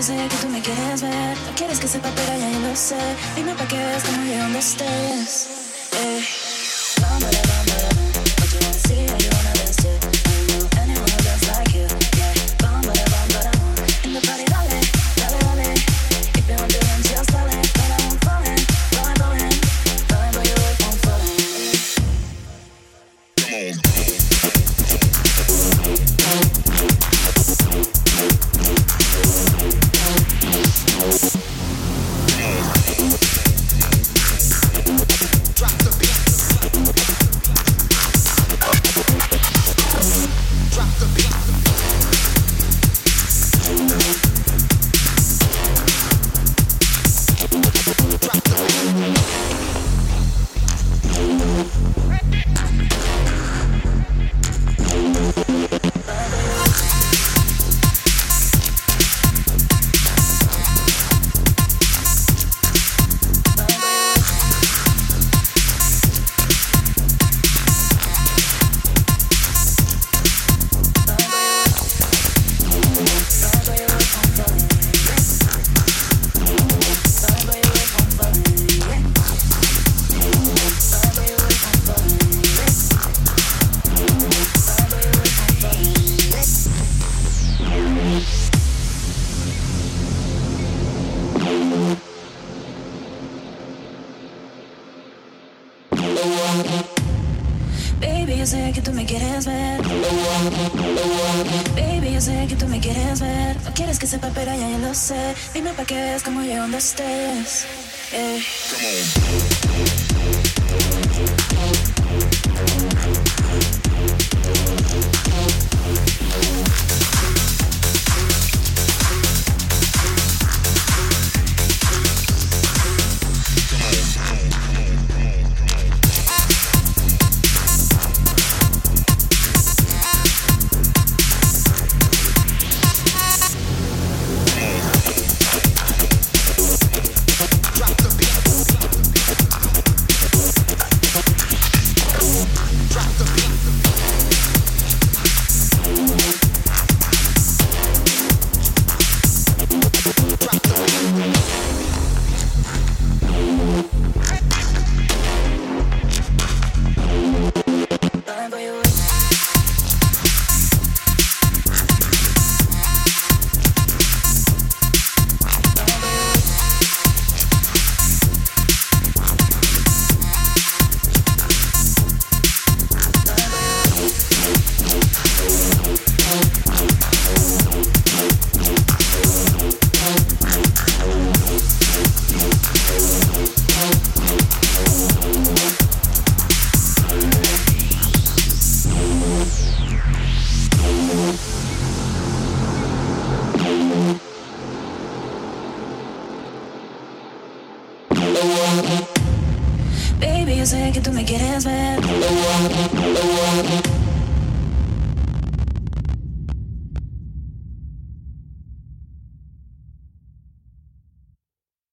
yo sé que tú me quieres ver. No quieres que sepa, pero ya yo lo sé. Dime pa' que veas como yo estés. Eh. Bámbara, bámbara, what you wanna see, you wanna dance it. I know anyone like you. Yeah. In the party, dale, dale, dale. Dance, just dale. I'm falling, I'm falling. Baby, yo sé que tú me quieres ver. Baby, yo sé que tú me quieres ver. No quieres que sepa, pero ya yo lo sé. Dime pa' que veas como yo donde estés. Eh. Yo sé que tú me quieres ver.